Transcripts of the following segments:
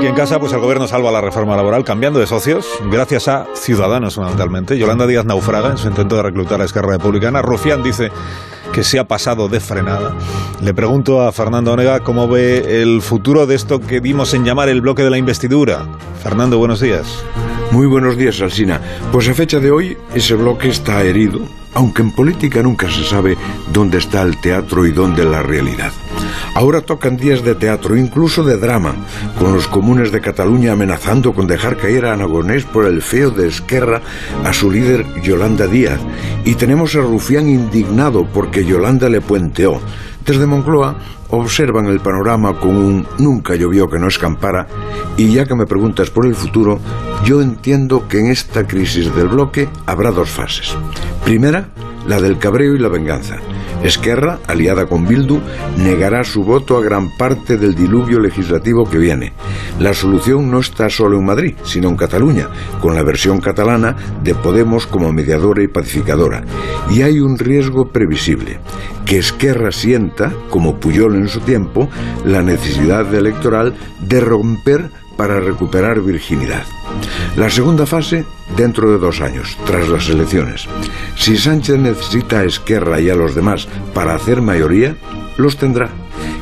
Y en casa, pues el gobierno salva la reforma laboral cambiando de socios, gracias a Ciudadanos fundamentalmente. Yolanda Díaz naufraga en su intento de reclutar a Esquerra Republicana. Rufián dice que se ha pasado de frenada. Le pregunto a Fernando Onega cómo ve el futuro de esto que dimos en llamar el bloque de la investidura. Fernando, buenos días. Muy buenos días, Alsina. Pues a fecha de hoy, ese bloque está herido, aunque en política nunca se sabe dónde está el teatro y dónde la realidad. Ahora tocan días de teatro, incluso de drama, con los comunes de Cataluña amenazando con dejar caer a Anagonés por el feo de Esquerra a su líder Yolanda Díaz. Y tenemos a Rufián indignado porque Yolanda le puenteó. Desde Moncloa observan el panorama con un nunca llovió que no escampara y ya que me preguntas por el futuro, yo entiendo que en esta crisis del bloque habrá dos fases. Primera, la del cabreo y la venganza. Esquerra, aliada con Bildu, negará su voto a gran parte del diluvio legislativo que viene. La solución no está solo en Madrid, sino en Cataluña, con la versión catalana de Podemos como mediadora y pacificadora. Y hay un riesgo previsible, que Esquerra sienta, como Puyol en su tiempo, la necesidad electoral de romper para recuperar virginidad. La segunda fase dentro de dos años, tras las elecciones. Si Sánchez necesita a Esquerra y a los demás para hacer mayoría, los tendrá.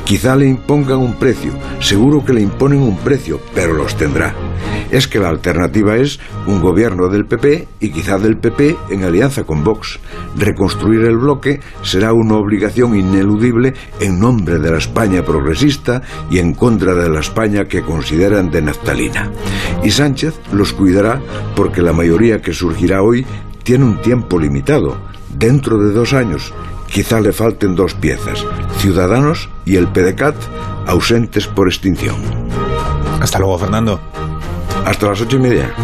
Quizá le impongan un precio, seguro que le imponen un precio, pero los tendrá. Es que la alternativa es un gobierno del PP y quizá del PP en alianza con Vox. Reconstruir el bloque será una obligación ineludible en nombre de la España progresista y en contra de la España que consideran de naftalina. Y Sánchez los cuidará porque la mayoría que surgirá hoy tiene un tiempo limitado. Dentro de dos años quizá le falten dos piezas, Ciudadanos y el PDCAT, ausentes por extinción. Hasta luego, Fernando. Hasta las ocho y media.